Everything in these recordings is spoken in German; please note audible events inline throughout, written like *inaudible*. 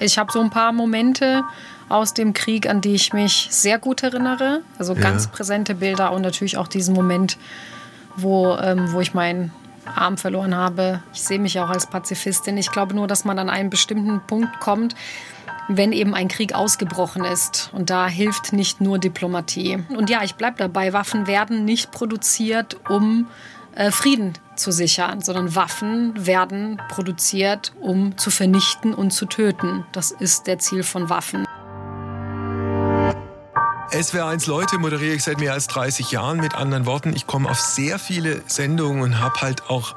Ich habe so ein paar Momente aus dem Krieg, an die ich mich sehr gut erinnere. Also ganz ja. präsente Bilder und natürlich auch diesen Moment, wo, ähm, wo ich meinen Arm verloren habe. Ich sehe mich auch als Pazifistin. Ich glaube nur, dass man an einen bestimmten Punkt kommt, wenn eben ein Krieg ausgebrochen ist. Und da hilft nicht nur Diplomatie. Und ja, ich bleibe dabei, Waffen werden nicht produziert, um Frieden zu sichern, sondern Waffen werden produziert, um zu vernichten und zu töten. Das ist der Ziel von Waffen. SWR1 Leute moderiere ich seit mehr als 30 Jahren. Mit anderen Worten, ich komme auf sehr viele Sendungen und habe halt auch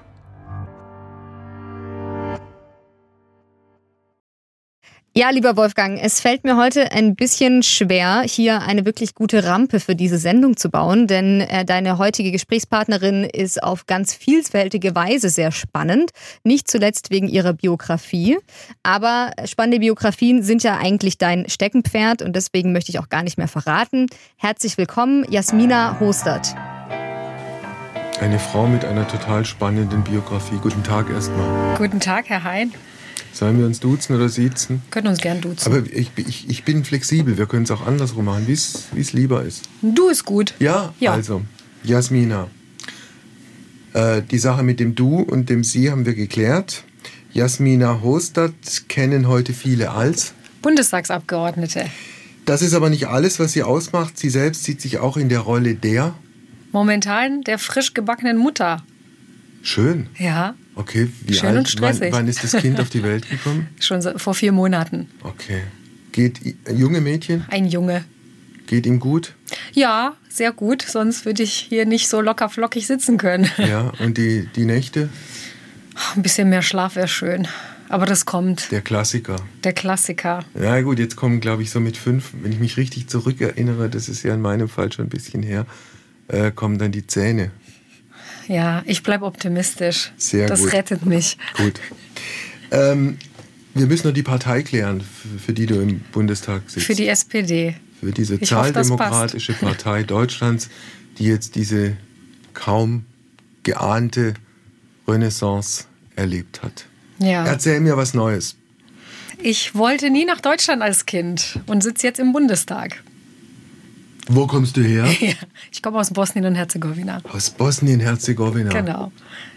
Ja, lieber Wolfgang, es fällt mir heute ein bisschen schwer, hier eine wirklich gute Rampe für diese Sendung zu bauen, denn äh, deine heutige Gesprächspartnerin ist auf ganz vielfältige Weise sehr spannend, nicht zuletzt wegen ihrer Biografie. Aber spannende Biografien sind ja eigentlich dein Steckenpferd und deswegen möchte ich auch gar nicht mehr verraten. Herzlich willkommen, Jasmina Hostert. Eine Frau mit einer total spannenden Biografie. Guten Tag erstmal. Guten Tag, Herr Hein. Sollen wir uns duzen oder siezen? Können uns gern duzen. Aber ich, ich, ich bin flexibel. Wir können es auch andersrum machen, wie es lieber ist. Du ist gut. Ja, ja. also, Jasmina. Äh, die Sache mit dem Du und dem Sie haben wir geklärt. Jasmina Hostert kennen heute viele als Bundestagsabgeordnete. Das ist aber nicht alles, was sie ausmacht. Sie selbst sieht sich auch in der Rolle der momentan der frisch gebackenen Mutter. Schön. Ja. Okay, wie Schön alt? und stressig. Wann, wann, ist das Kind auf die *laughs* Welt gekommen? Schon vor vier Monaten. Okay. Geht ein junge Mädchen? Ein Junge. Geht ihm gut? Ja, sehr gut. Sonst würde ich hier nicht so locker flockig sitzen können. Ja, *laughs* und die, die Nächte? Ein bisschen mehr Schlaf wäre schön. Aber das kommt. Der Klassiker. Der Klassiker. Ja, gut, jetzt kommen, glaube ich, so mit fünf, wenn ich mich richtig zurückerinnere, das ist ja in meinem Fall schon ein bisschen her, äh, kommen dann die Zähne. Ja, ich bleibe optimistisch. Sehr das gut. Das rettet mich. Gut. Ähm, wir müssen noch die Partei klären, für die du im Bundestag sitzt. Für die SPD. Für die sozialdemokratische hoffe, Partei Deutschlands, die jetzt diese kaum geahnte Renaissance erlebt hat. Ja. Erzähl mir was Neues. Ich wollte nie nach Deutschland als Kind und sitze jetzt im Bundestag. Wo kommst du her? *laughs* Ja, ich komme aus Bosnien und Herzegowina. Aus Bosnien-Herzegowina. Genau.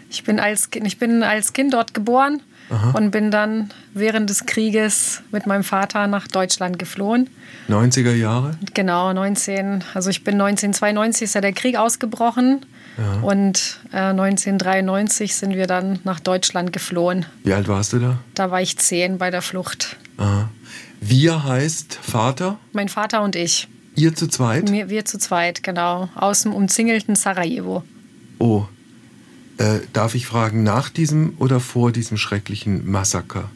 Ich bin als, ich bin als Kind dort geboren Aha. und bin dann während des Krieges mit meinem Vater nach Deutschland geflohen. 90er Jahre? Genau, 19. Also ich bin 1992 ist ja der Krieg ausgebrochen. Ja. Und äh, 1993 sind wir dann nach Deutschland geflohen. Wie alt warst du da? Da war ich zehn bei der Flucht. Aha. Wir heißt Vater? Mein Vater und ich. Ihr zu zweit? Wir, wir zu zweit, genau. Aus dem umzingelten Sarajevo. Oh. Äh, darf ich fragen, nach diesem oder vor diesem schrecklichen Massaker?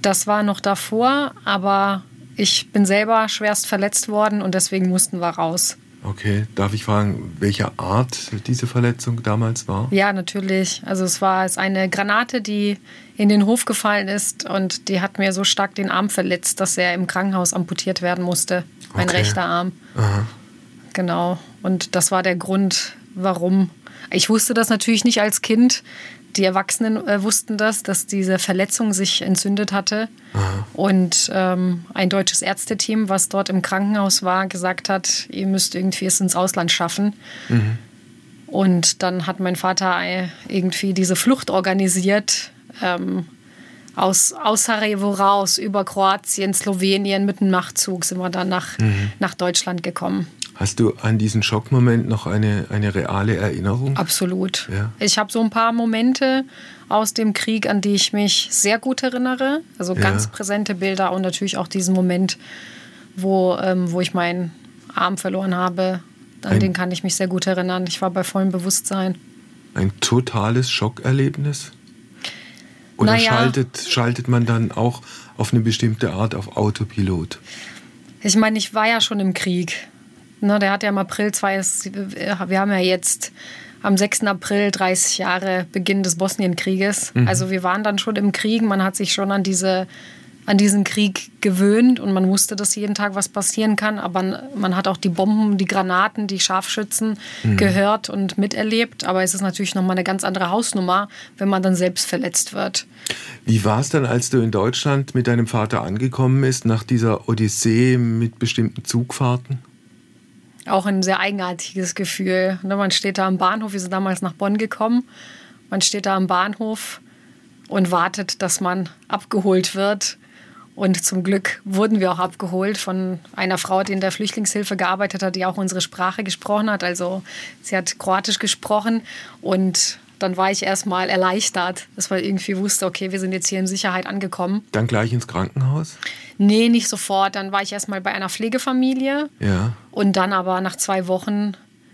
Das war noch davor, aber ich bin selber schwerst verletzt worden und deswegen mussten wir raus. Okay, darf ich fragen, welche Art diese Verletzung damals war? Ja, natürlich. Also es war eine Granate, die in den Hof gefallen ist und die hat mir so stark den Arm verletzt, dass er im Krankenhaus amputiert werden musste. Mein okay. rechter Arm. Aha. Genau. Und das war der Grund, warum. Ich wusste das natürlich nicht als Kind. Die Erwachsenen äh, wussten das, dass diese Verletzung sich entzündet hatte. Aha. Und ähm, ein deutsches Ärzteteam, was dort im Krankenhaus war, gesagt hat, ihr müsst irgendwie es ins Ausland schaffen. Mhm. Und dann hat mein Vater äh, irgendwie diese Flucht organisiert. Ähm, aus, aus Sarajevo raus, über Kroatien, Slowenien mit einem Nachtzug sind wir dann nach, mhm. nach Deutschland gekommen. Hast du an diesen Schockmoment noch eine, eine reale Erinnerung? Absolut. Ja. Ich habe so ein paar Momente aus dem Krieg, an die ich mich sehr gut erinnere. Also ganz ja. präsente Bilder und natürlich auch diesen Moment, wo, ähm, wo ich meinen Arm verloren habe. An ein, den kann ich mich sehr gut erinnern. Ich war bei vollem Bewusstsein. Ein totales Schockerlebnis? Oder naja, schaltet, schaltet man dann auch auf eine bestimmte Art auf Autopilot? Ich meine, ich war ja schon im Krieg. Ne, der hat ja im April zwei, wir haben ja jetzt am 6. April 30 Jahre Beginn des Bosnienkrieges. Mhm. Also wir waren dann schon im Krieg, man hat sich schon an diese an diesen Krieg gewöhnt und man wusste, dass jeden Tag was passieren kann, aber man hat auch die Bomben, die Granaten, die Scharfschützen mhm. gehört und miterlebt, aber es ist natürlich nochmal eine ganz andere Hausnummer, wenn man dann selbst verletzt wird. Wie war es dann, als du in Deutschland mit deinem Vater angekommen bist, nach dieser Odyssee mit bestimmten Zugfahrten? Auch ein sehr eigenartiges Gefühl. Ne, man steht da am Bahnhof, wir sind damals nach Bonn gekommen, man steht da am Bahnhof und wartet, dass man abgeholt wird und zum Glück wurden wir auch abgeholt von einer Frau, die in der Flüchtlingshilfe gearbeitet hat, die auch unsere Sprache gesprochen hat. Also sie hat Kroatisch gesprochen und dann war ich erstmal erleichtert, dass man irgendwie wusste, okay, wir sind jetzt hier in Sicherheit angekommen. Dann gleich ins Krankenhaus? Nee, nicht sofort. Dann war ich erstmal bei einer Pflegefamilie. Ja. Und dann aber nach zwei Wochen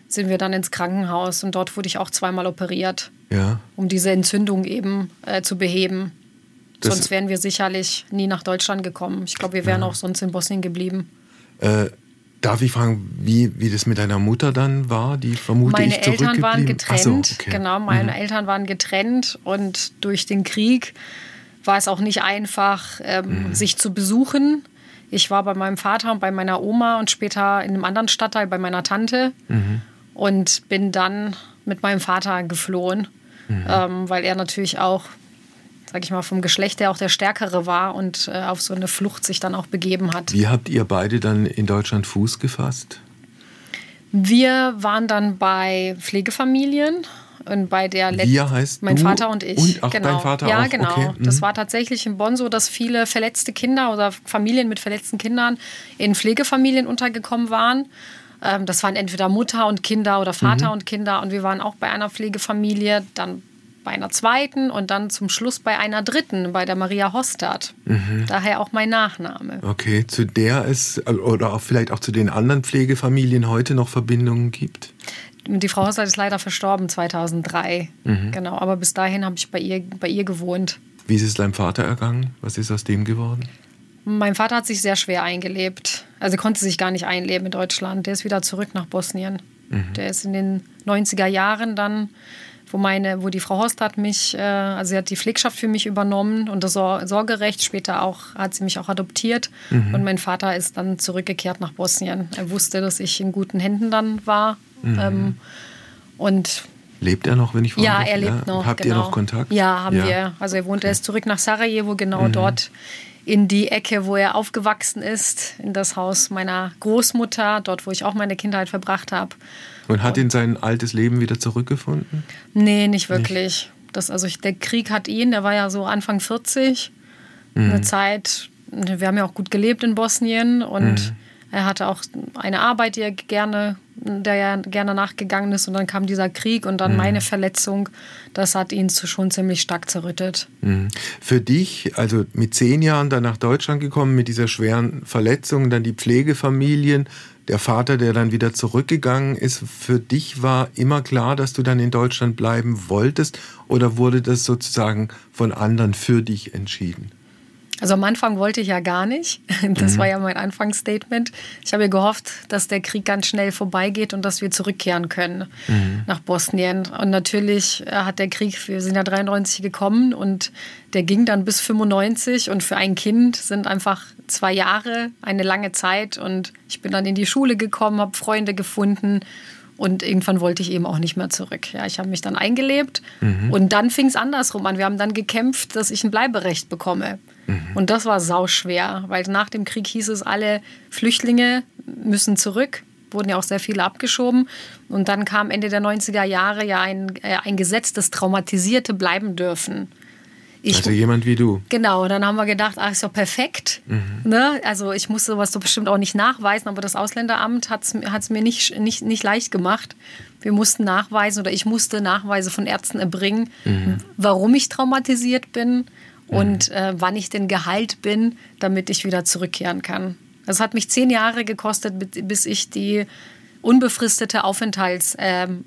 sind wir dann ins Krankenhaus und dort wurde ich auch zweimal operiert. Ja. Um diese Entzündung eben äh, zu beheben. Das sonst wären wir sicherlich nie nach Deutschland gekommen. Ich glaube, wir wären ja. auch sonst in Bosnien geblieben. Äh, darf ich fragen, wie, wie das mit deiner Mutter dann war? Die vermute meine ich Eltern waren getrennt. So, okay. Genau, meine mhm. Eltern waren getrennt und durch den Krieg war es auch nicht einfach, ähm, mhm. sich zu besuchen. Ich war bei meinem Vater und bei meiner Oma und später in einem anderen Stadtteil bei meiner Tante mhm. und bin dann mit meinem Vater geflohen, mhm. ähm, weil er natürlich auch sag ich mal, vom Geschlecht her auch der Stärkere war und äh, auf so eine Flucht sich dann auch begeben hat. Wie habt ihr beide dann in Deutschland Fuß gefasst? Wir waren dann bei Pflegefamilien und bei der letzten. Wir heißt mein Vater und ich. Und auch genau. dein Vater ja, auch? genau. Okay. Mhm. Das war tatsächlich in Bonn so, dass viele verletzte Kinder oder Familien mit verletzten Kindern in Pflegefamilien untergekommen waren. Ähm, das waren entweder Mutter und Kinder oder Vater mhm. und Kinder. Und wir waren auch bei einer Pflegefamilie. Dann bei einer zweiten und dann zum Schluss bei einer dritten, bei der Maria Hostad. Mhm. Daher auch mein Nachname. Okay, zu der es oder auch vielleicht auch zu den anderen Pflegefamilien heute noch Verbindungen gibt? Die Frau Hostad ist leider verstorben 2003. Mhm. Genau, aber bis dahin habe ich bei ihr, bei ihr gewohnt. Wie ist es deinem Vater ergangen? Was ist aus dem geworden? Mein Vater hat sich sehr schwer eingelebt. Also konnte sich gar nicht einleben in Deutschland. Der ist wieder zurück nach Bosnien. Mhm. Der ist in den 90er Jahren dann wo meine, wo die Frau Horst hat mich, äh, also sie hat die Pflegschaft für mich übernommen und das Sorgerecht. Später auch hat sie mich auch adoptiert mhm. und mein Vater ist dann zurückgekehrt nach Bosnien. Er wusste, dass ich in guten Händen dann war mhm. ähm, und Lebt er noch, wenn ich frage? Ja, er lebt ja? noch. Habt genau. ihr noch Kontakt? Ja, haben ja. wir. Also er wohnt, okay. er ist zurück nach Sarajevo, genau mhm. dort in die Ecke, wo er aufgewachsen ist, in das Haus meiner Großmutter, dort, wo ich auch meine Kindheit verbracht habe. Und hat ihn sein altes Leben wieder zurückgefunden? Nee, nicht wirklich. Nicht. Das, also der Krieg hat ihn, der war ja so Anfang 40, mhm. eine Zeit, wir haben ja auch gut gelebt in Bosnien und mhm. Er hatte auch eine Arbeit, die er gerne der ja gerne nachgegangen ist. Und dann kam dieser Krieg und dann mhm. meine Verletzung. Das hat ihn schon ziemlich stark zerrüttet. Mhm. Für dich, also mit zehn Jahren dann nach Deutschland gekommen, mit dieser schweren Verletzung, dann die Pflegefamilien, der Vater, der dann wieder zurückgegangen ist. Für dich war immer klar, dass du dann in Deutschland bleiben wolltest oder wurde das sozusagen von anderen für dich entschieden? Also am Anfang wollte ich ja gar nicht. *laughs* Das mhm. war ja mein Anfangsstatement. Ich habe gehofft, dass der Krieg ganz schnell vorbeigeht und dass wir zurückkehren können mhm. nach Bosnien. Und natürlich äh, hat der Krieg, wir sind ja 93 gekommen und der ging dann bis 95 und für ein Kind sind einfach zwei Jahre eine lange Zeit und ich bin dann in die Schule gekommen, habe Freunde gefunden und irgendwann wollte ich eben auch nicht mehr zurück. Ja, ich habe mich dann eingelebt mhm. und dann fing es andersrum an. Wir haben dann gekämpft, dass ich ein Bleiberecht bekomme. Mhm. Und das war sauschwer, weil nach dem Krieg hieß es, alle Flüchtlinge müssen zurück. Wurden ja auch sehr viele abgeschoben. Und dann kam Ende der 90er Jahre ja ein, äh, ein Gesetz, dass Traumatisierte bleiben dürfen. Ich, also jemand wie du. Genau, dann haben wir gedacht, ach, ist doch perfekt. Mhm. Ne? Also ich musste sowas doch bestimmt auch nicht nachweisen, aber das Ausländeramt hat es mir nicht, nicht, nicht leicht gemacht. Wir mussten nachweisen oder ich musste Nachweise von Ärzten erbringen, mhm. warum ich traumatisiert bin und mhm. äh, wann ich denn geheilt bin, damit ich wieder zurückkehren kann. Das hat mich zehn Jahre gekostet, bis ich die unbefristete Aufenthalts, ähm,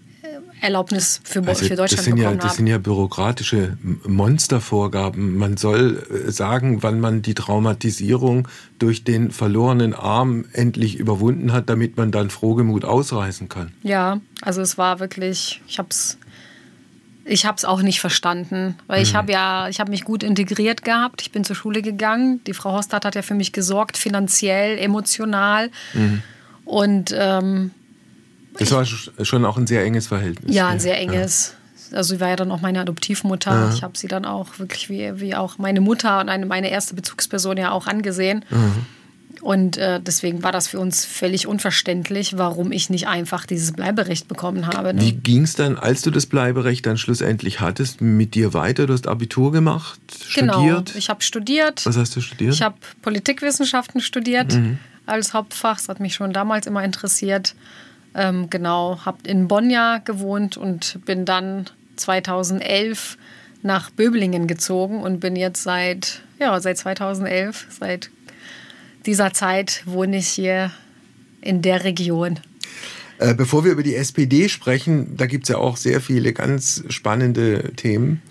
Erlaubnis für, also für Deutschland das sind ja, Das sind ja bürokratische Monstervorgaben. Man soll äh, sagen, wann man die Traumatisierung durch den verlorenen Arm endlich überwunden hat, damit man dann frohgemut ausreisen kann. Ja, also es war wirklich, ich habe es ich habe es auch nicht verstanden, weil mhm. ich habe ja, ich habe mich gut integriert gehabt. Ich bin zur Schule gegangen. Die Frau Hostad hat ja für mich gesorgt, finanziell, emotional. Mhm. Und ähm, das war schon auch ein sehr enges Verhältnis. Ja, ein sehr enges. Ja. Also sie war ja dann auch meine Adoptivmutter. Ja. Ich habe sie dann auch wirklich wie, wie auch meine Mutter und eine, meine erste Bezugsperson ja auch angesehen. Mhm. Und äh, deswegen war das für uns völlig unverständlich, warum ich nicht einfach dieses Bleiberecht bekommen habe. Ne? Wie ging es dann, als du das Bleiberecht dann schlussendlich hattest, mit dir weiter? Du hast Abitur gemacht, genau. studiert? Genau, ich habe studiert. Was hast du studiert? Ich habe Politikwissenschaften studiert mhm. als Hauptfach. Das hat mich schon damals immer interessiert. Ähm, genau, habe in Bonn ja gewohnt und bin dann 2011 nach Böblingen gezogen und bin jetzt seit, ja, seit 2011, seit dieser Zeit wohne ich hier in der Region. Äh, bevor wir über die SPD sprechen, da gibt es ja auch sehr viele ganz spannende Themen,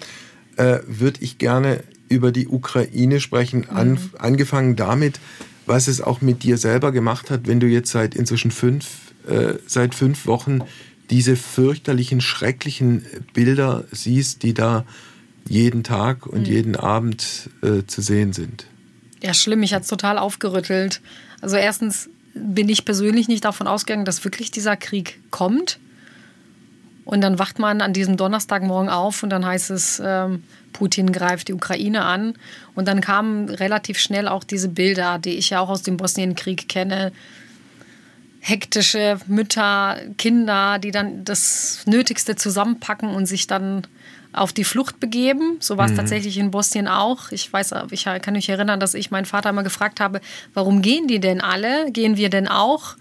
äh, würde ich gerne über die Ukraine sprechen, an, mhm. angefangen damit, was es auch mit dir selber gemacht hat, wenn du jetzt seit inzwischen fünf, äh, seit fünf Wochen diese fürchterlichen, schrecklichen Bilder siehst, die da jeden Tag und mhm. jeden Abend äh, zu sehen sind. Ja, schlimm. Mich hat es total aufgerüttelt. Also erstens bin ich persönlich nicht davon ausgegangen, dass wirklich dieser Krieg kommt. Und dann wacht man an diesem Donnerstagmorgen auf und dann heißt es, ähm, Putin greift die Ukraine an. Und dann kamen relativ schnell auch diese Bilder, die ich ja auch aus dem Bosnienkrieg kenne. Hektische Mütter, Kinder, die dann das Nötigste zusammenpacken und sich dann auf die Flucht begeben. So war es mhm. tatsächlich in Bosnien auch. Ich weiß, ich kann mich erinnern, dass ich meinen Vater immer gefragt habe, warum gehen die denn alle? Gehen wir denn auch?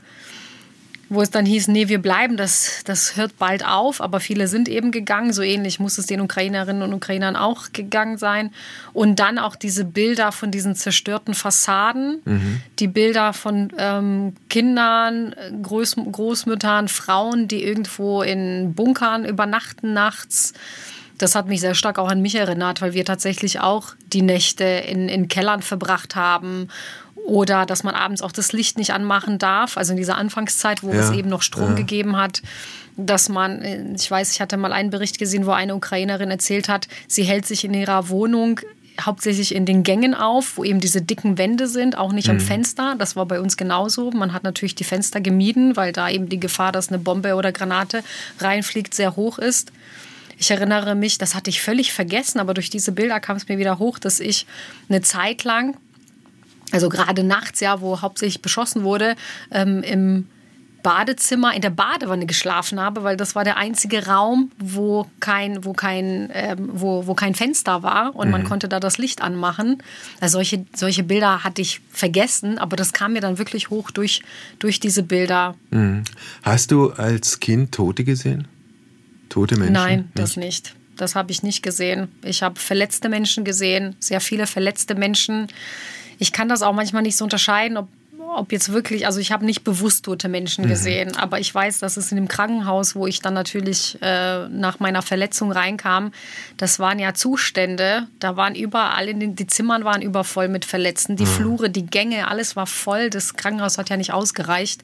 Wo es dann hieß, nee, wir bleiben, das, das hört bald auf, aber viele sind eben gegangen. So ähnlich muss es den Ukrainerinnen und Ukrainern auch gegangen sein. Und dann auch diese Bilder von diesen zerstörten Fassaden, mhm. die Bilder von ähm, Kindern, Groß, Großmüttern, Frauen, die irgendwo in Bunkern übernachten nachts das hat mich sehr stark auch an mich erinnert, weil wir tatsächlich auch die Nächte in, in Kellern verbracht haben oder dass man abends auch das Licht nicht anmachen darf. Also in dieser Anfangszeit, wo ja, es eben noch Strom ja. gegeben hat, dass man, ich weiß, ich hatte mal einen Bericht gesehen, wo eine Ukrainerin erzählt hat, sie hält sich in ihrer Wohnung hauptsächlich in den Gängen auf, wo eben diese dicken Wände sind, auch nicht mhm. am Fenster. Das war bei uns genauso. Man hat natürlich die Fenster gemieden, weil da eben die Gefahr, dass eine Bombe oder Granate reinfliegt, sehr hoch ist. Ich erinnere mich, das hatte ich völlig vergessen, aber durch diese Bilder kam es mir wieder hoch, dass ich eine Zeit lang, also gerade nachts, ja, wo hauptsächlich beschossen wurde, ähm, im Badezimmer in der Badewanne geschlafen habe, weil das war der einzige Raum, wo kein, wo kein, ähm, wo, wo kein Fenster war und mhm. man konnte da das Licht anmachen. Also solche, solche Bilder hatte ich vergessen, aber das kam mir dann wirklich hoch durch, durch diese Bilder. Mhm. Hast du als Kind Tote gesehen? Tote Menschen? Nein, das nicht. Das habe ich nicht gesehen. Ich habe verletzte Menschen gesehen, sehr viele verletzte Menschen. Ich kann das auch manchmal nicht so unterscheiden, ob, ob jetzt wirklich, also ich habe nicht bewusst tote Menschen mhm. gesehen, aber ich weiß, dass es in dem Krankenhaus, wo ich dann natürlich äh, nach meiner Verletzung reinkam, das waren ja Zustände, da waren überall, in den, die Zimmern waren übervoll mit Verletzten, die mhm. Flure, die Gänge, alles war voll, das Krankenhaus hat ja nicht ausgereicht.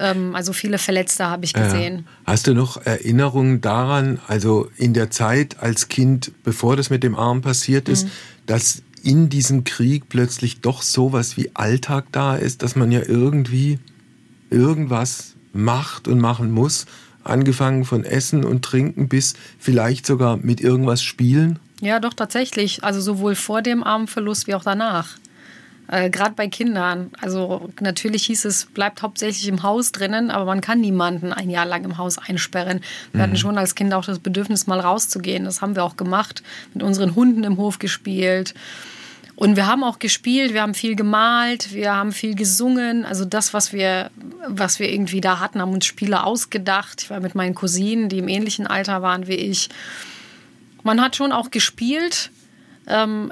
Ähm, also viele Verletzte habe ich gesehen. Äh, hast du noch Erinnerungen daran, also in der Zeit als Kind, bevor das mit dem Arm passiert ist, mhm. dass in diesem Krieg plötzlich doch sowas wie Alltag da ist, dass man ja irgendwie irgendwas macht und machen muss, angefangen von Essen und Trinken bis vielleicht sogar mit irgendwas spielen? Ja, doch tatsächlich. Also sowohl vor dem Armverlust wie auch danach. Äh, Gerade bei Kindern. Also natürlich hieß es, bleibt hauptsächlich im Haus drinnen, aber man kann niemanden ein Jahr lang im Haus einsperren. Wir mhm. hatten schon als Kind auch das Bedürfnis, mal rauszugehen. Das haben wir auch gemacht, mit unseren Hunden im Hof gespielt. Und wir haben auch gespielt, wir haben viel gemalt, wir haben viel gesungen. Also das, was wir, was wir irgendwie da hatten, haben uns Spiele ausgedacht. Ich war mit meinen Cousinen, die im ähnlichen Alter waren wie ich. Man hat schon auch gespielt,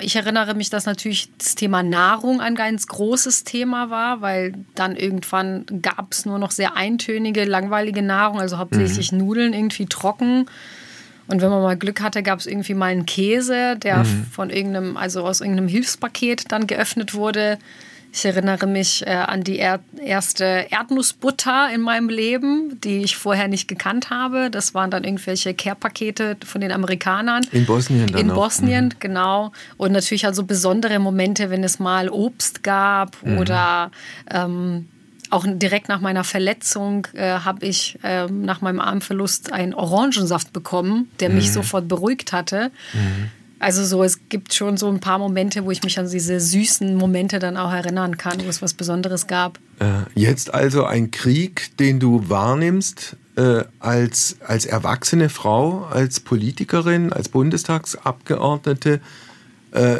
ich erinnere mich, dass natürlich das Thema Nahrung ein ganz großes Thema war, weil dann irgendwann gab es nur noch sehr eintönige, langweilige Nahrung, also hauptsächlich mhm. Nudeln, irgendwie trocken. Und wenn man mal Glück hatte, gab es irgendwie mal einen Käse, der mhm. von irgendeinem, also aus irgendeinem Hilfspaket dann geöffnet wurde. Ich erinnere mich äh, an die er erste Erdnussbutter in meinem Leben, die ich vorher nicht gekannt habe. Das waren dann irgendwelche Care-Pakete von den Amerikanern. In Bosnien dann In auch. Bosnien, Mhm. genau. Und natürlich also besondere Momente, wenn es mal Obst gab Mhm. oder ähm, auch direkt nach meiner Verletzung äh, habe ich ähm, nach meinem Armverlust einen Orangensaft bekommen, der Mhm. mich sofort beruhigt hatte. Also so, es gibt schon so ein paar Momente, wo ich mich an diese süßen Momente dann auch erinnern kann, wo es was Besonderes gab. Äh, Jetzt also ein Krieg, den du wahrnimmst äh, als, als erwachsene Frau, als Politikerin, als Bundestagsabgeordnete, äh,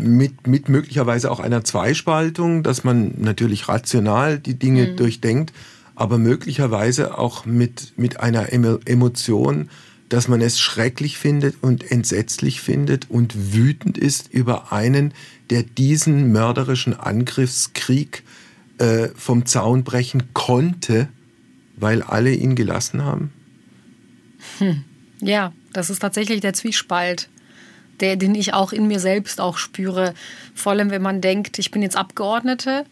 mit, mit möglicherweise auch einer Zweispaltung, dass man natürlich rational die Dinge durchdenkt, aber möglicherweise auch mit, mit einer Emo Emotion, dass man es schrecklich findet und entsetzlich findet und wütend ist über einen, der diesen mörderischen Angriffskrieg äh, vom Zaun brechen konnte, weil alle ihn gelassen haben? Ja, das ist tatsächlich der Zwiespalt, der, den ich auch in mir selbst auch spüre. Vor allem, wenn man denkt, ich bin jetzt Abgeordnete,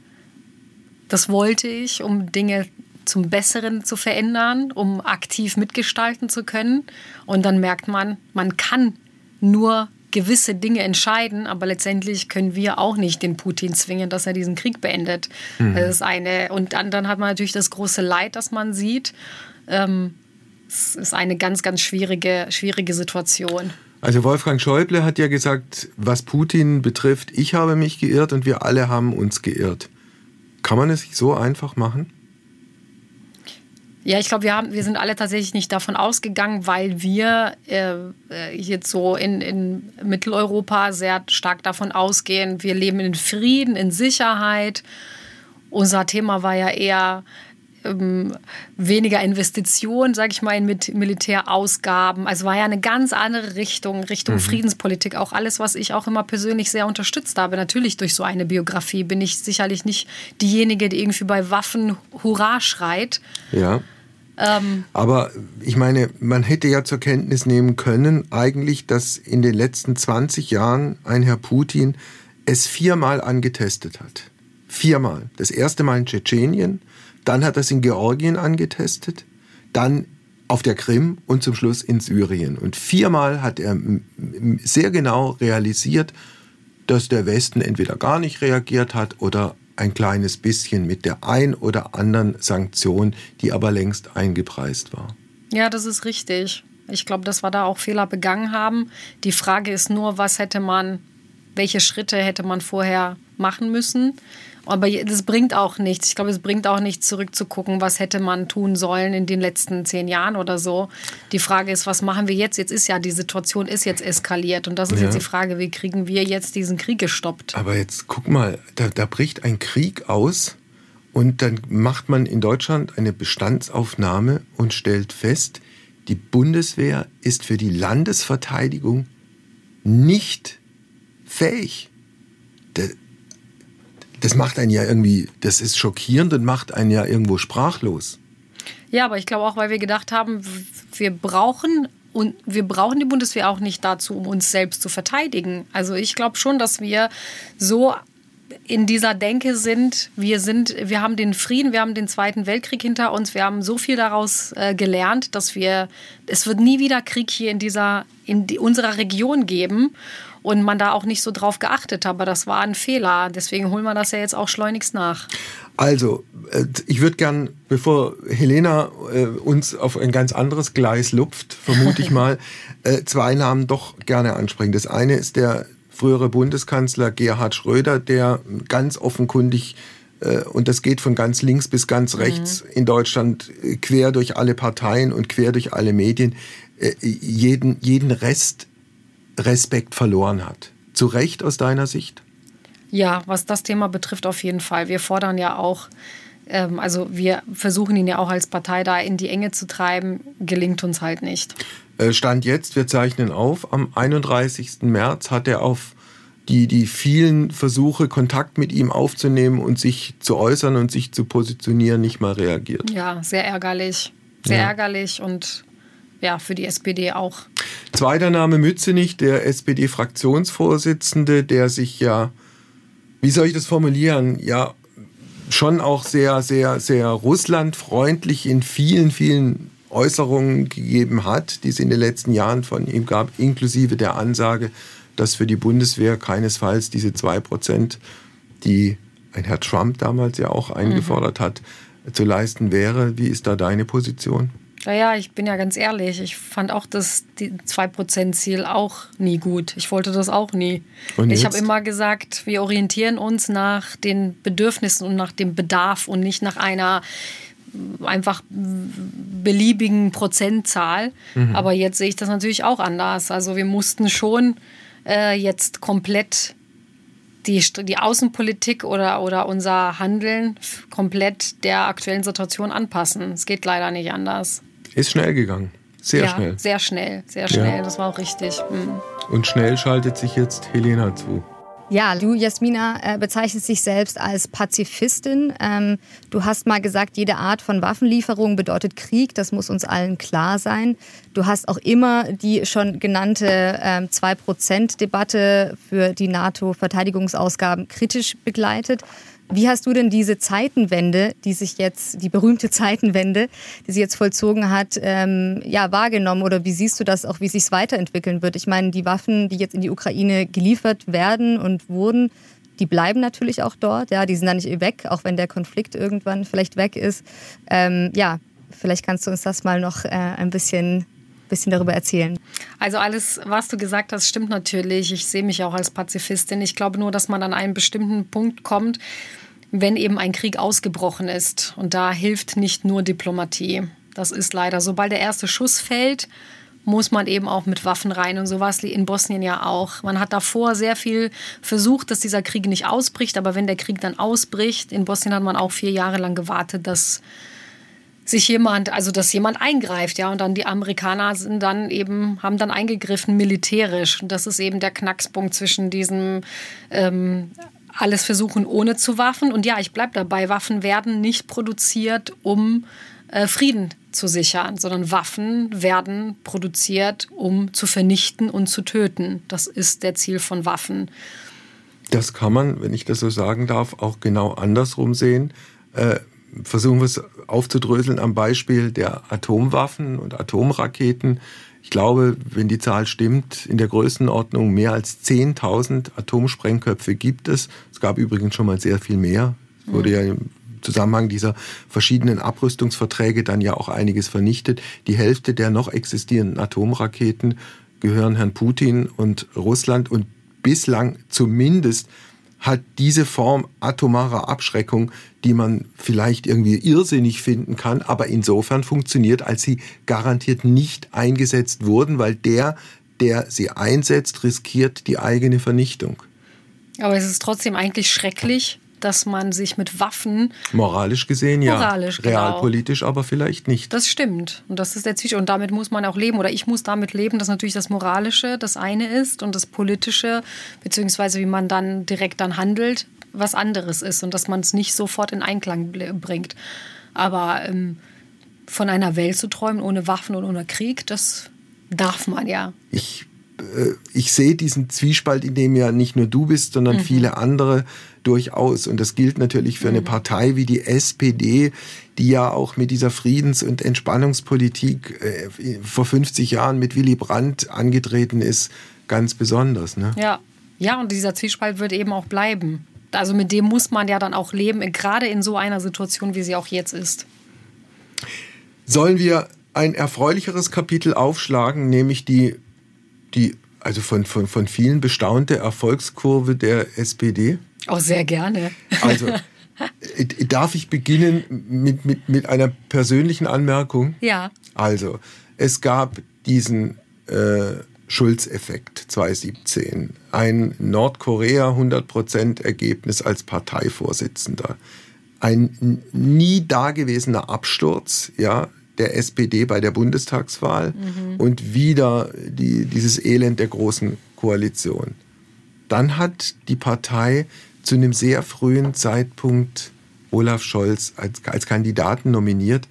das wollte ich, um Dinge zum Besseren zu verändern, um aktiv mitgestalten zu können. Und dann merkt man, man kann nur gewisse Dinge entscheiden, aber letztendlich können wir auch nicht den Putin zwingen, dass er diesen Krieg beendet. Das ist eine und dann, dann hat man natürlich das große Leid, das man sieht. Ähm, es ist eine ganz, ganz schwierige, schwierige Situation. Also Wolfgang Schäuble hat ja gesagt, was Putin betrifft, ich habe mich geirrt und wir alle haben uns geirrt. Kann man es so einfach machen? Ja, ich glaube, wir, haben, wir sind alle tatsächlich nicht davon ausgegangen, weil wir äh, äh, jetzt so in, in Mitteleuropa sehr stark davon ausgehen, wir leben in Frieden, in Sicherheit. Unser Thema war ja eher ähm, weniger Investitionen, sage ich mal, in mit Militärausgaben. Also war ja eine ganz andere Richtung, Richtung Friedenspolitik. Auch alles, was ich auch immer persönlich sehr unterstützt habe. Natürlich durch so eine Biografie bin ich sicherlich nicht diejenige, die irgendwie bei Waffen Hurra schreit. Ja. Aber ich meine, man hätte ja zur Kenntnis nehmen können, eigentlich, dass in den letzten 20 Jahren ein Herr Putin es viermal angetestet hat. Viermal. Das erste Mal in Tschetschenien, dann hat er es in Georgien angetestet, dann auf der Krim und zum Schluss in Syrien. Und viermal hat er sehr genau realisiert, dass der Westen entweder gar nicht reagiert hat oder ein kleines bisschen mit der ein oder anderen Sanktion, die aber längst eingepreist war. Ja, das ist richtig. Ich glaube, dass wir da auch Fehler begangen haben. Die Frage ist nur, was hätte man, welche Schritte hätte man vorher machen müssen. Aber das bringt auch nichts. Ich glaube, es bringt auch nichts zurückzugucken, was hätte man tun sollen in den letzten zehn Jahren oder so. Die Frage ist, was machen wir jetzt? Jetzt ist ja die Situation ist jetzt eskaliert und das ist Ja. jetzt die Frage, wie kriegen wir jetzt diesen Krieg gestoppt? Aber jetzt guck mal, da, da bricht ein Krieg aus und dann macht man in Deutschland eine Bestandsaufnahme und stellt fest, die Bundeswehr ist für die Landesverteidigung nicht fähig. Da- Das macht einen ja irgendwie, das ist schockierend und macht einen ja irgendwo sprachlos. Ja, aber ich glaube auch, weil wir gedacht haben, wir brauchen und wir brauchen die Bundeswehr auch nicht dazu, um uns selbst zu verteidigen. Also ich glaube schon, dass wir so in dieser Denke sind, wir sind, wir haben den Frieden, wir haben den Zweiten Weltkrieg hinter uns, wir haben so viel daraus äh, gelernt, dass wir, es wird nie wieder Krieg hier in dieser, in die, unserer Region geben und man da auch nicht so drauf geachtet hat. Aber das war ein Fehler. Deswegen holen wir das ja jetzt auch schleunigst nach. Also, äh, ich würde gern, bevor Helena äh, uns auf ein ganz anderes Gleis lupft, vermute ich *laughs* mal, äh, zwei Namen doch gerne ansprechen. Das eine ist der frühere Bundeskanzler Gerhard Schröder, der ganz offenkundig und das geht von ganz links bis ganz rechts in Deutschland quer durch alle Parteien und quer durch alle Medien jeden, jeden Rest Respekt verloren hat. Zu Recht aus deiner Sicht? Ja, was das Thema betrifft, auf jeden Fall. Wir fordern ja auch, ähm, also wir versuchen ihn ja auch als Partei da in die Enge zu treiben, gelingt uns halt nicht. Äh, Stand jetzt, wir zeichnen auf, am 31. März hat er auf die, die vielen Versuche, Kontakt mit ihm aufzunehmen und sich zu äußern und sich zu positionieren, nicht mal reagiert. Ja, sehr ärgerlich. Sehr Ja. ärgerlich und ja, für die SPD auch. Zweiter Name Mützenich, der SPD-Fraktionsvorsitzende, der sich ja wie soll ich das formulieren? Ja, schon auch sehr, sehr, sehr russlandfreundlich in vielen, vielen Äußerungen gegeben hat, die es in den letzten Jahren von ihm gab, inklusive der Ansage, dass für die Bundeswehr keinesfalls diese zwei Prozent, die ein Herr Trump damals ja auch eingefordert mhm. hat, zu leisten wäre. Wie ist da deine Position? Naja, ich bin ja ganz ehrlich, ich fand auch das 2%-Ziel auch nie gut. Ich wollte das auch nie. Und ich habe immer gesagt, wir orientieren uns nach den Bedürfnissen und nach dem Bedarf und nicht nach einer einfach beliebigen Prozentzahl. Mhm. Aber jetzt sehe ich das natürlich auch anders. Also wir mussten schon äh, jetzt komplett die, die Außenpolitik oder, oder unser Handeln komplett der aktuellen Situation anpassen. Es geht leider nicht anders. Ist schnell gegangen. Sehr ja, schnell. Sehr schnell, sehr schnell. Ja. Das war auch richtig. Mhm. Und schnell schaltet sich jetzt Helena zu. Ja, du, Jasmina, äh, bezeichnest dich selbst als Pazifistin. Ähm, du hast mal gesagt, jede Art von Waffenlieferung bedeutet Krieg. Das muss uns allen klar sein. Du hast auch immer die schon genannte ähm, 2-Prozent-Debatte für die NATO-Verteidigungsausgaben kritisch begleitet. Wie hast du denn diese Zeitenwende, die sich jetzt, die berühmte Zeitenwende, die sich jetzt vollzogen hat, ähm, ja, wahrgenommen? Oder wie siehst du das auch, wie sich es weiterentwickeln wird? Ich meine, die Waffen, die jetzt in die Ukraine geliefert werden und wurden, die bleiben natürlich auch dort. Ja, die sind da nicht weg, auch wenn der Konflikt irgendwann vielleicht weg ist. Ähm, ja, vielleicht kannst du uns das mal noch äh, ein bisschen bisschen darüber erzählen. Also alles, was du gesagt hast, stimmt natürlich. Ich sehe mich auch als Pazifistin. Ich glaube nur, dass man an einen bestimmten Punkt kommt, wenn eben ein Krieg ausgebrochen ist. Und da hilft nicht nur Diplomatie. Das ist leider, sobald der erste Schuss fällt, muss man eben auch mit Waffen rein. Und so war es in Bosnien ja auch. Man hat davor sehr viel versucht, dass dieser Krieg nicht ausbricht. Aber wenn der Krieg dann ausbricht, in Bosnien hat man auch vier Jahre lang gewartet, dass sich jemand, also dass jemand eingreift, ja, und dann die Amerikaner sind dann eben, haben dann eingegriffen militärisch. Und das ist eben der Knackspunkt zwischen diesem ähm, alles versuchen ohne zu Waffen. Und ja, ich bleibe dabei, Waffen werden nicht produziert, um äh, Frieden zu sichern, sondern Waffen werden produziert, um zu vernichten und zu töten. Das ist der Ziel von Waffen. Das kann man, wenn ich das so sagen darf, auch genau andersrum sehen. Äh, versuchen wir es aufzudröseln am Beispiel der Atomwaffen und Atomraketen. Ich glaube, wenn die Zahl stimmt, in der Größenordnung mehr als 10.000 Atomsprengköpfe gibt es. Es gab übrigens schon mal sehr viel mehr. Es wurde ja im Zusammenhang dieser verschiedenen Abrüstungsverträge dann ja auch einiges vernichtet. Die Hälfte der noch existierenden Atomraketen gehören Herrn Putin und Russland und bislang zumindest hat diese Form atomarer Abschreckung, die man vielleicht irgendwie irrsinnig finden kann, aber insofern funktioniert, als sie garantiert nicht eingesetzt wurden, weil der, der sie einsetzt, riskiert die eigene Vernichtung. Aber es ist trotzdem eigentlich schrecklich, dass man sich mit Waffen. Moralisch gesehen, ja. Moralisch, genau. Realpolitisch aber vielleicht nicht. Das stimmt. Und das ist der Zwischenschritt. Und damit muss man auch leben. Oder ich muss damit leben, dass natürlich das Moralische das eine ist und das Politische, beziehungsweise wie man dann direkt dann handelt, was anderes ist. Und dass man es nicht sofort in Einklang bringt. Aber ähm, von einer Welt zu träumen ohne Waffen und ohne Krieg, das darf man ja. Ich äh, ich sehe diesen Zwiespalt, in dem ja nicht nur du bist, sondern mhm. viele andere durchaus. Und das gilt natürlich für eine mhm. Partei wie die SPD, die ja auch mit dieser Friedens- und Entspannungspolitik äh, vor 50 Jahren mit Willy Brandt angetreten ist, ganz besonders. Ne? Ja. ja, und dieser Zwiespalt wird eben auch bleiben. Also mit dem muss man ja dann auch leben, gerade in so einer Situation, wie sie auch jetzt ist. Sollen wir ein erfreulicheres Kapitel aufschlagen, nämlich die die also von, von, von vielen bestaunte Erfolgskurve der SPD? Auch oh, sehr gerne. Also *laughs* darf ich beginnen mit, mit, mit einer persönlichen Anmerkung? Ja. Also, es gab diesen äh, Schulz-Effekt 2017. Ein Nordkorea 100% Ergebnis als Parteivorsitzender. Ein nie dagewesener Absturz, ja, der SPD bei der Bundestagswahl mhm. und wieder die, dieses Elend der großen Koalition. Dann hat die Partei zu einem sehr frühen Zeitpunkt Olaf Scholz als, als Kandidaten nominiert.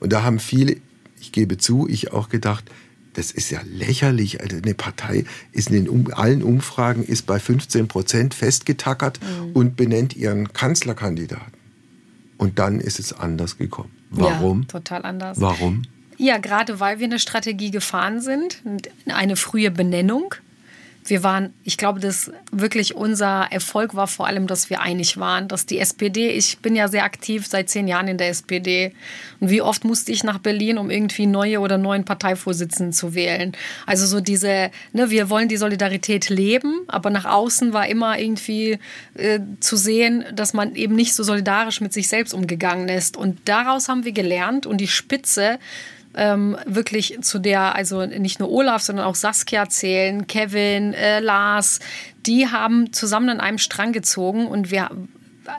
Und da haben viele, ich gebe zu, ich auch gedacht, das ist ja lächerlich. Also eine Partei ist in den allen Umfragen ist bei 15 Prozent festgetackert mhm. und benennt ihren Kanzlerkandidaten. Und dann ist es anders gekommen. Warum? Ja, total anders. Warum? Ja, gerade weil wir eine Strategie gefahren sind, eine frühe Benennung wir waren, ich glaube, dass wirklich unser Erfolg war vor allem, dass wir einig waren, dass die SPD, ich bin ja sehr aktiv seit zehn Jahren in der SPD. Und wie oft musste ich nach Berlin, um irgendwie neue oder neuen Parteivorsitzenden zu wählen? Also so diese, ne, wir wollen die Solidarität leben, aber nach außen war immer irgendwie äh, zu sehen, dass man eben nicht so solidarisch mit sich selbst umgegangen ist. Und daraus haben wir gelernt und die Spitze, ähm, wirklich zu der, also nicht nur Olaf, sondern auch Saskia zählen, Kevin, äh, Lars, die haben zusammen an einem Strang gezogen und wir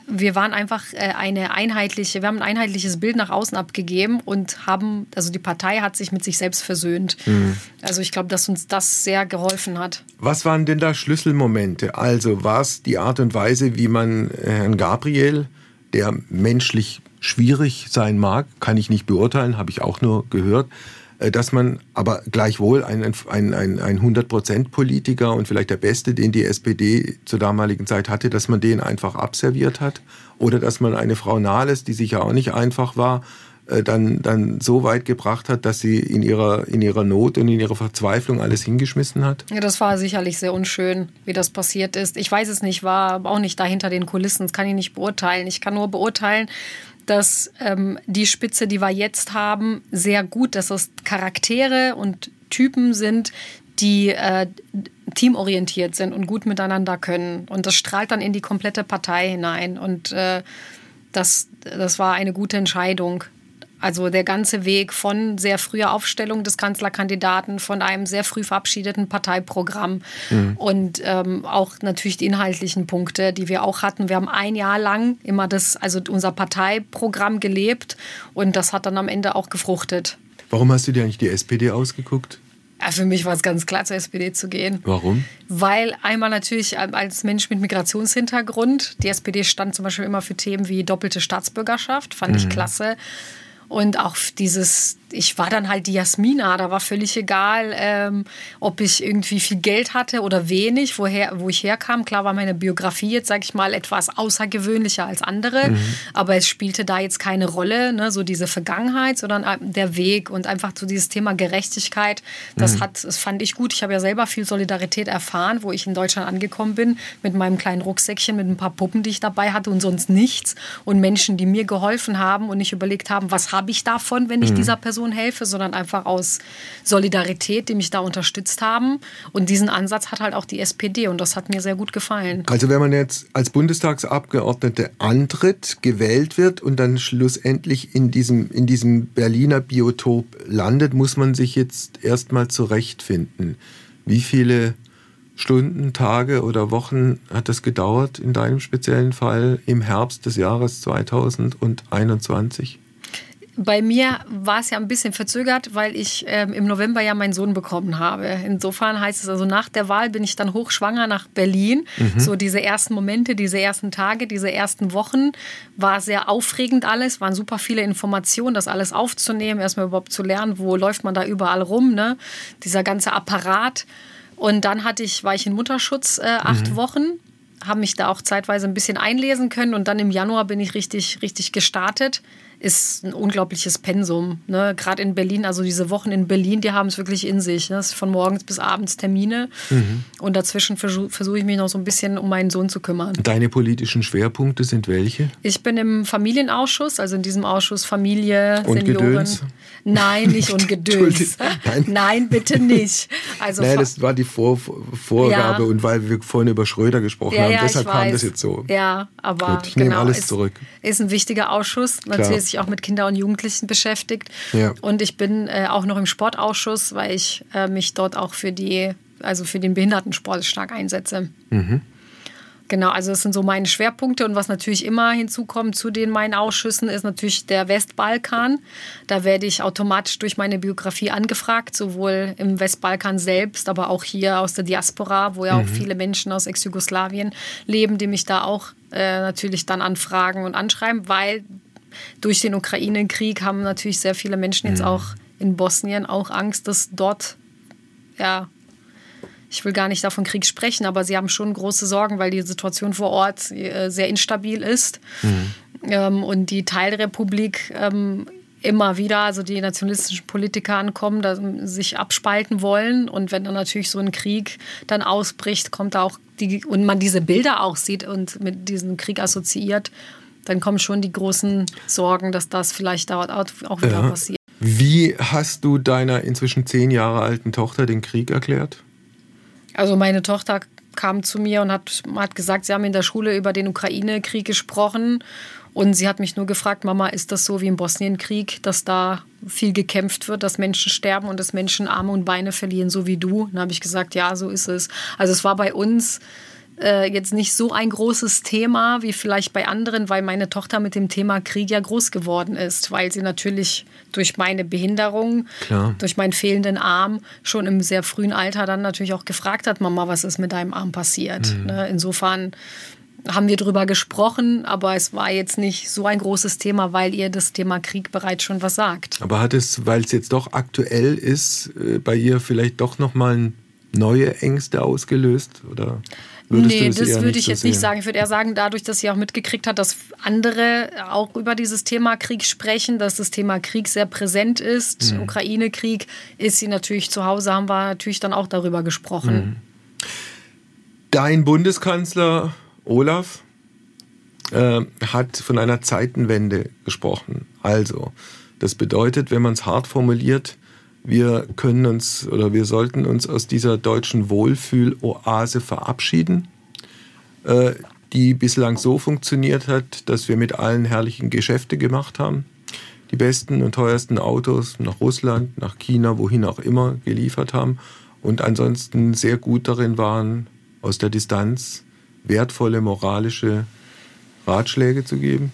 wir waren einfach äh, eine einheitliche, wir haben ein einheitliches Bild nach außen abgegeben und haben, also die Partei hat sich mit sich selbst versöhnt. Mhm. Also ich glaube, dass uns das sehr geholfen hat. Was waren denn da Schlüsselmomente? Also war es die Art und Weise, wie man äh, Herrn Gabriel, der menschlich schwierig sein mag, kann ich nicht beurteilen, habe ich auch nur gehört, äh, dass man aber gleichwohl ein, ein, ein, ein 100%-Politiker und vielleicht der Beste, den die SPD zur damaligen Zeit hatte, dass man den einfach abserviert hat oder dass man eine Frau Nahles, die sicher auch nicht einfach war, äh, dann, dann so weit gebracht hat, dass sie in ihrer, in ihrer Not und in ihrer Verzweiflung alles hingeschmissen hat? Ja, das war sicherlich sehr unschön, wie das passiert ist. Ich weiß es nicht, war auch nicht dahinter den Kulissen, das kann ich nicht beurteilen. Ich kann nur beurteilen, dass ähm, die Spitze, die wir jetzt haben, sehr gut, dass es Charaktere und Typen sind, die äh, teamorientiert sind und gut miteinander können. Und das strahlt dann in die komplette Partei hinein. Und äh, das, das war eine gute Entscheidung. Also der ganze Weg von sehr früher Aufstellung des Kanzlerkandidaten, von einem sehr früh verabschiedeten Parteiprogramm mhm. und ähm, auch natürlich die inhaltlichen Punkte, die wir auch hatten. Wir haben ein Jahr lang immer das, also unser Parteiprogramm gelebt und das hat dann am Ende auch gefruchtet. Warum hast du dir eigentlich die SPD ausgeguckt? Ja, für mich war es ganz klar, zur SPD zu gehen. Warum? Weil einmal natürlich als Mensch mit Migrationshintergrund, die SPD stand zum Beispiel immer für Themen wie doppelte Staatsbürgerschaft, fand mhm. ich klasse. Und auch dieses ich war dann halt die Jasmina, da war völlig egal, ähm, ob ich irgendwie viel Geld hatte oder wenig, woher, wo ich herkam. Klar war meine Biografie jetzt, sag ich mal, etwas außergewöhnlicher als andere, mhm. aber es spielte da jetzt keine Rolle, ne, so diese Vergangenheit, sondern äh, der Weg und einfach so dieses Thema Gerechtigkeit, das mhm. hat, das fand ich gut. Ich habe ja selber viel Solidarität erfahren, wo ich in Deutschland angekommen bin, mit meinem kleinen Rucksäckchen, mit ein paar Puppen, die ich dabei hatte und sonst nichts und Menschen, die mir geholfen haben und nicht überlegt haben, was habe ich davon, wenn ich mhm. dieser Person Person helfe, sondern einfach aus Solidarität, die mich da unterstützt haben. Und diesen Ansatz hat halt auch die SPD und das hat mir sehr gut gefallen. Also wenn man jetzt als Bundestagsabgeordnete antritt, gewählt wird und dann schlussendlich in diesem, in diesem Berliner Biotop landet, muss man sich jetzt erstmal zurechtfinden. Wie viele Stunden, Tage oder Wochen hat das gedauert in deinem speziellen Fall im Herbst des Jahres 2021? Bei mir war es ja ein bisschen verzögert, weil ich ähm, im November ja meinen Sohn bekommen habe. Insofern heißt es also, nach der Wahl bin ich dann hochschwanger nach Berlin. Mhm. So diese ersten Momente, diese ersten Tage, diese ersten Wochen war sehr aufregend alles, waren super viele Informationen, das alles aufzunehmen, erstmal überhaupt zu lernen, wo läuft man da überall rum, ne? dieser ganze Apparat. Und dann hatte ich, war ich in Mutterschutz äh, acht mhm. Wochen habe mich da auch zeitweise ein bisschen einlesen können und dann im Januar bin ich richtig, richtig gestartet ist ein unglaubliches Pensum. Ne? Gerade in Berlin, also diese Wochen in Berlin, die haben es wirklich in sich. Ne? Das ist von morgens bis abends Termine. Mhm. Und dazwischen versuche versuch ich mich noch so ein bisschen um meinen Sohn zu kümmern. Deine politischen Schwerpunkte sind welche? Ich bin im Familienausschuss, also in diesem Ausschuss Familie, und Senioren. Gedöns? Nein, nicht und *laughs* Gedöns. Nein. Nein. bitte nicht. Also Nein, das war die Vor Vorgabe ja. und weil wir vorhin über Schröder gesprochen ja, haben, ja, deshalb kam das jetzt so. Ja, aber Gut, ich genau, nehme alles zurück. Ist ein wichtiger Ausschuss. Natürlich sich auch mit Kindern und Jugendlichen beschäftigt. Ja. Und ich bin äh, auch noch im Sportausschuss, weil ich äh, mich dort auch für die, also für den Behindertensport stark einsetze. Mhm. Genau, also das sind so meine Schwerpunkte und was natürlich immer hinzukommt zu den meinen Ausschüssen ist natürlich der Westbalkan. Da werde ich automatisch durch meine Biografie angefragt, sowohl im Westbalkan selbst, aber auch hier aus der Diaspora, wo ja mhm. auch viele Menschen aus Ex-Jugoslawien leben, die mich da auch äh, natürlich dann anfragen und anschreiben, weil durch den Ukraine-Krieg haben natürlich sehr viele Menschen jetzt mhm. auch in Bosnien auch Angst, dass dort, ja, ich will gar nicht davon Krieg sprechen, aber sie haben schon große Sorgen, weil die Situation vor Ort äh, sehr instabil ist. Mhm. Ähm, und die Teilrepublik ähm, immer wieder, also die nationalistischen Politiker ankommen, da sich abspalten wollen. Und wenn dann natürlich so ein Krieg dann ausbricht, kommt da auch die, und man diese Bilder auch sieht und mit diesem Krieg assoziiert, dann kommen schon die großen Sorgen, dass das vielleicht dort auch wieder ja. passiert. Wie hast du deiner inzwischen zehn Jahre alten Tochter den Krieg erklärt? Also meine Tochter kam zu mir und hat, hat gesagt, sie haben in der Schule über den Ukraine-Krieg gesprochen und sie hat mich nur gefragt, Mama, ist das so wie im Bosnienkrieg, dass da viel gekämpft wird, dass Menschen sterben und dass Menschen Arme und Beine verlieren, so wie du? Dann habe ich gesagt, ja, so ist es. Also es war bei uns äh, jetzt nicht so ein großes Thema wie vielleicht bei anderen, weil meine Tochter mit dem Thema Krieg ja groß geworden ist, weil sie natürlich durch meine Behinderung, Klar. durch meinen fehlenden Arm schon im sehr frühen Alter dann natürlich auch gefragt hat, Mama, was ist mit deinem Arm passiert? Mhm. Ne? Insofern haben wir darüber gesprochen, aber es war jetzt nicht so ein großes Thema, weil ihr das Thema Krieg bereits schon was sagt. Aber hat es, weil es jetzt doch aktuell ist, äh, bei ihr vielleicht doch nochmal neue Ängste ausgelöst? Oder nee, das, würde ich jetzt nicht sagen. Ich würde eher sagen, dadurch, dass sie auch mitgekriegt hat, dass andere auch über dieses Thema Krieg sprechen, dass das Thema Krieg sehr präsent ist, mhm. Ukraine-Krieg, ist sie natürlich zu Hause, haben wir natürlich dann auch darüber gesprochen. Mhm. Dein Bundeskanzler Olaf äh, hat von einer Zeitenwende gesprochen. Also, das bedeutet, wenn man es hart formuliert, wir können uns oder wir sollten uns aus dieser deutschen Wohlfühl-Oase verabschieden, äh, die bislang so funktioniert hat, dass wir mit allen herrlichen Geschäfte gemacht haben, die besten und teuersten Autos nach Russland, nach China, wohin auch immer geliefert haben und ansonsten sehr gut darin waren, aus der Distanz wertvolle moralische Ratschläge zu geben?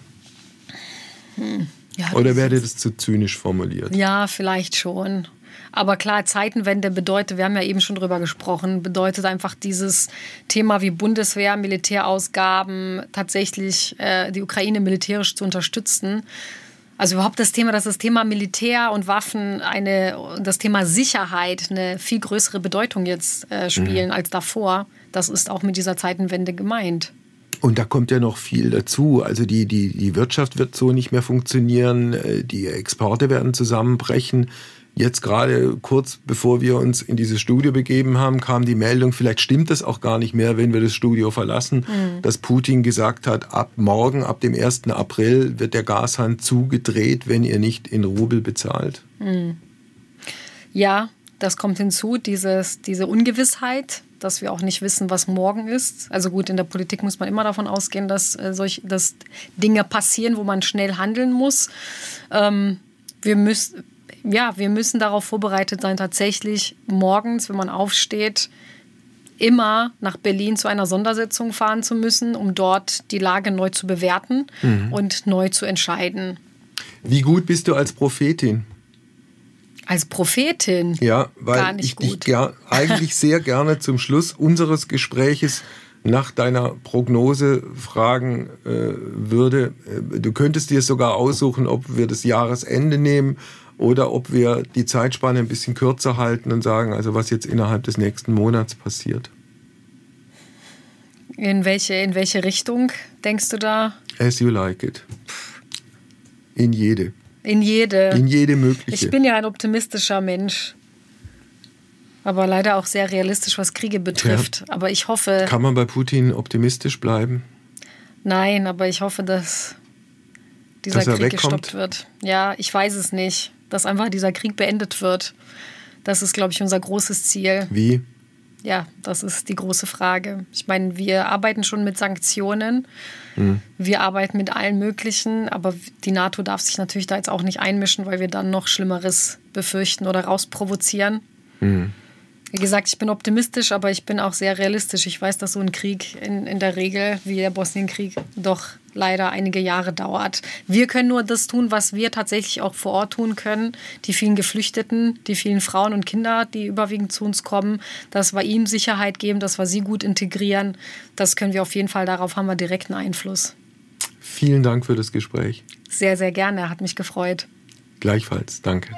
Hm. Ja, Oder wäre das zu zynisch formuliert? Ja, vielleicht schon. Aber klar, Zeitenwende bedeutet, wir haben ja eben schon drüber gesprochen, bedeutet einfach dieses Thema wie Bundeswehr, Militärausgaben, tatsächlich äh, die Ukraine militärisch zu unterstützen. Also überhaupt das Thema, dass das Thema Militär und Waffen eine, das Thema Sicherheit eine viel größere Bedeutung jetzt äh, spielen mhm. als davor. Das ist auch mit dieser Zeitenwende gemeint. Und da kommt ja noch viel dazu. Also die, die, die Wirtschaft wird so nicht mehr funktionieren, äh, die Exporte werden zusammenbrechen. Jetzt gerade kurz bevor wir uns in dieses Studio begeben haben, kam die Meldung, vielleicht stimmt das auch gar nicht mehr, wenn wir das Studio verlassen, mhm. dass Putin gesagt hat, ab morgen, ab dem 1. April wird der Gashahn zugedreht, wenn ihr nicht in Rubel bezahlt. Mhm. Ja, das kommt hinzu, dieses, diese Ungewissheit, dass wir auch nicht wissen, was morgen ist. Also gut, in der Politik muss man immer davon ausgehen, dass, äh, solch, dass Dinge passieren, wo man schnell handeln muss. Ähm, wir müssen ja, wir müssen darauf vorbereitet sein, tatsächlich morgens, wenn man aufsteht, immer nach Berlin zu einer Sondersitzung fahren zu müssen, um dort die Lage neu zu bewerten mhm. und neu zu entscheiden. Wie gut bist du als Prophetin? Als Prophetin? Ja, weil Gar nicht ich gut. dich eigentlich *laughs* sehr gerne zum Schluss unseres Gespräches nach deiner Prognose fragen äh, würde. Äh, du könntest dir sogar aussuchen, ob wir das Jahresende nehmen oder ob wir die Zeitspanne ein bisschen kürzer halten und sagen, also was jetzt innerhalb des nächsten Monats passiert. In welche, in welche Richtung denkst du da? As you like it. In jede. In jede. In jede mögliche. Ich bin ja ein optimistischer Mensch. Aber leider auch sehr realistisch, was Kriege betrifft. Ja. Aber ich hoffe. Kann man bei Putin optimistisch bleiben? Nein, aber ich hoffe, dass dieser dass Krieg gestoppt wird. Ja, ich weiß es nicht dass einfach dieser Krieg beendet wird. Das ist, glaube ich, unser großes Ziel. Wie? Ja, das ist die große Frage. Ich meine, wir arbeiten schon mit Sanktionen. Mhm. Wir arbeiten mit allen möglichen, aber die NATO darf sich natürlich da jetzt auch nicht einmischen, weil wir dann noch Schlimmeres befürchten oder rausprovozieren. Mhm. Wie gesagt, ich bin optimistisch, aber ich bin auch sehr realistisch. Ich weiß, dass so ein Krieg in, in der Regel, wie der Bosnienkrieg, doch leider einige Jahre dauert. Wir können nur das tun, was wir tatsächlich auch vor Ort tun können. Die vielen Geflüchteten, die vielen Frauen und Kinder, die überwiegend zu uns kommen, dass wir ihnen Sicherheit geben, dass wir sie gut integrieren. Das können wir auf jeden Fall, darauf haben wir direkten Einfluss. Vielen Dank für das Gespräch. Sehr, sehr gerne, hat mich gefreut. Gleichfalls, danke.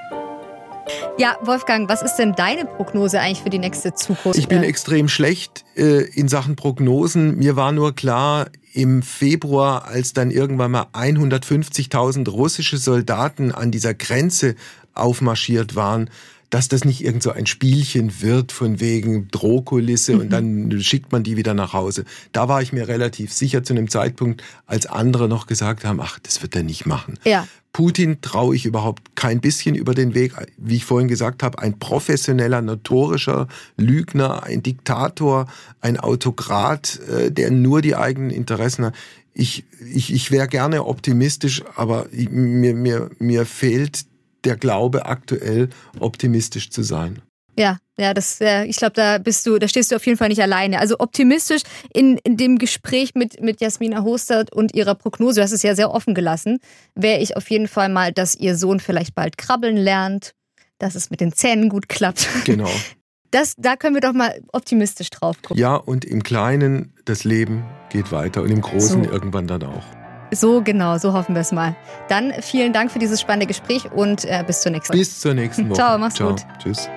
Ja, Wolfgang, was ist denn deine Prognose eigentlich für die nächste Zukunft? Ich bin extrem schlecht äh, in Sachen Prognosen. Mir war nur klar, im Februar, als dann irgendwann mal 150.000 russische Soldaten an dieser Grenze aufmarschiert waren, dass das nicht irgend so ein Spielchen wird von wegen Drohkulisse mhm. und dann schickt man die wieder nach Hause. Da war ich mir relativ sicher zu einem Zeitpunkt, als andere noch gesagt haben, ach, das wird er nicht machen. Ja. Putin traue ich überhaupt kein bisschen über den Weg. Wie ich vorhin gesagt habe, ein professioneller, notorischer Lügner, ein Diktator, ein Autokrat, äh, der nur die eigenen Interessen hat. Ich, ich, ich wäre gerne optimistisch, aber mir, mir, mir fehlt der Glaube aktuell optimistisch zu sein. Ja, ja, das, ja, ich glaube, da bist du, da stehst du auf jeden Fall nicht alleine. Also optimistisch in, in dem Gespräch mit, mit Jasmina Hostert und ihrer Prognose, du hast es ja sehr offen gelassen, wäre ich auf jeden Fall mal, dass ihr Sohn vielleicht bald krabbeln lernt, dass es mit den Zähnen gut klappt. Genau. *laughs* Das, da können wir doch mal optimistisch drauf gucken. Ja, und im Kleinen, das Leben geht weiter und im Großen so. irgendwann dann auch. So genau, so hoffen wir es mal. Dann vielen Dank für dieses spannende Gespräch und äh, bis zur nächsten Woche. Bis zur nächsten *laughs* Woche. Ciao, mach's Ciao. gut. Tschüss.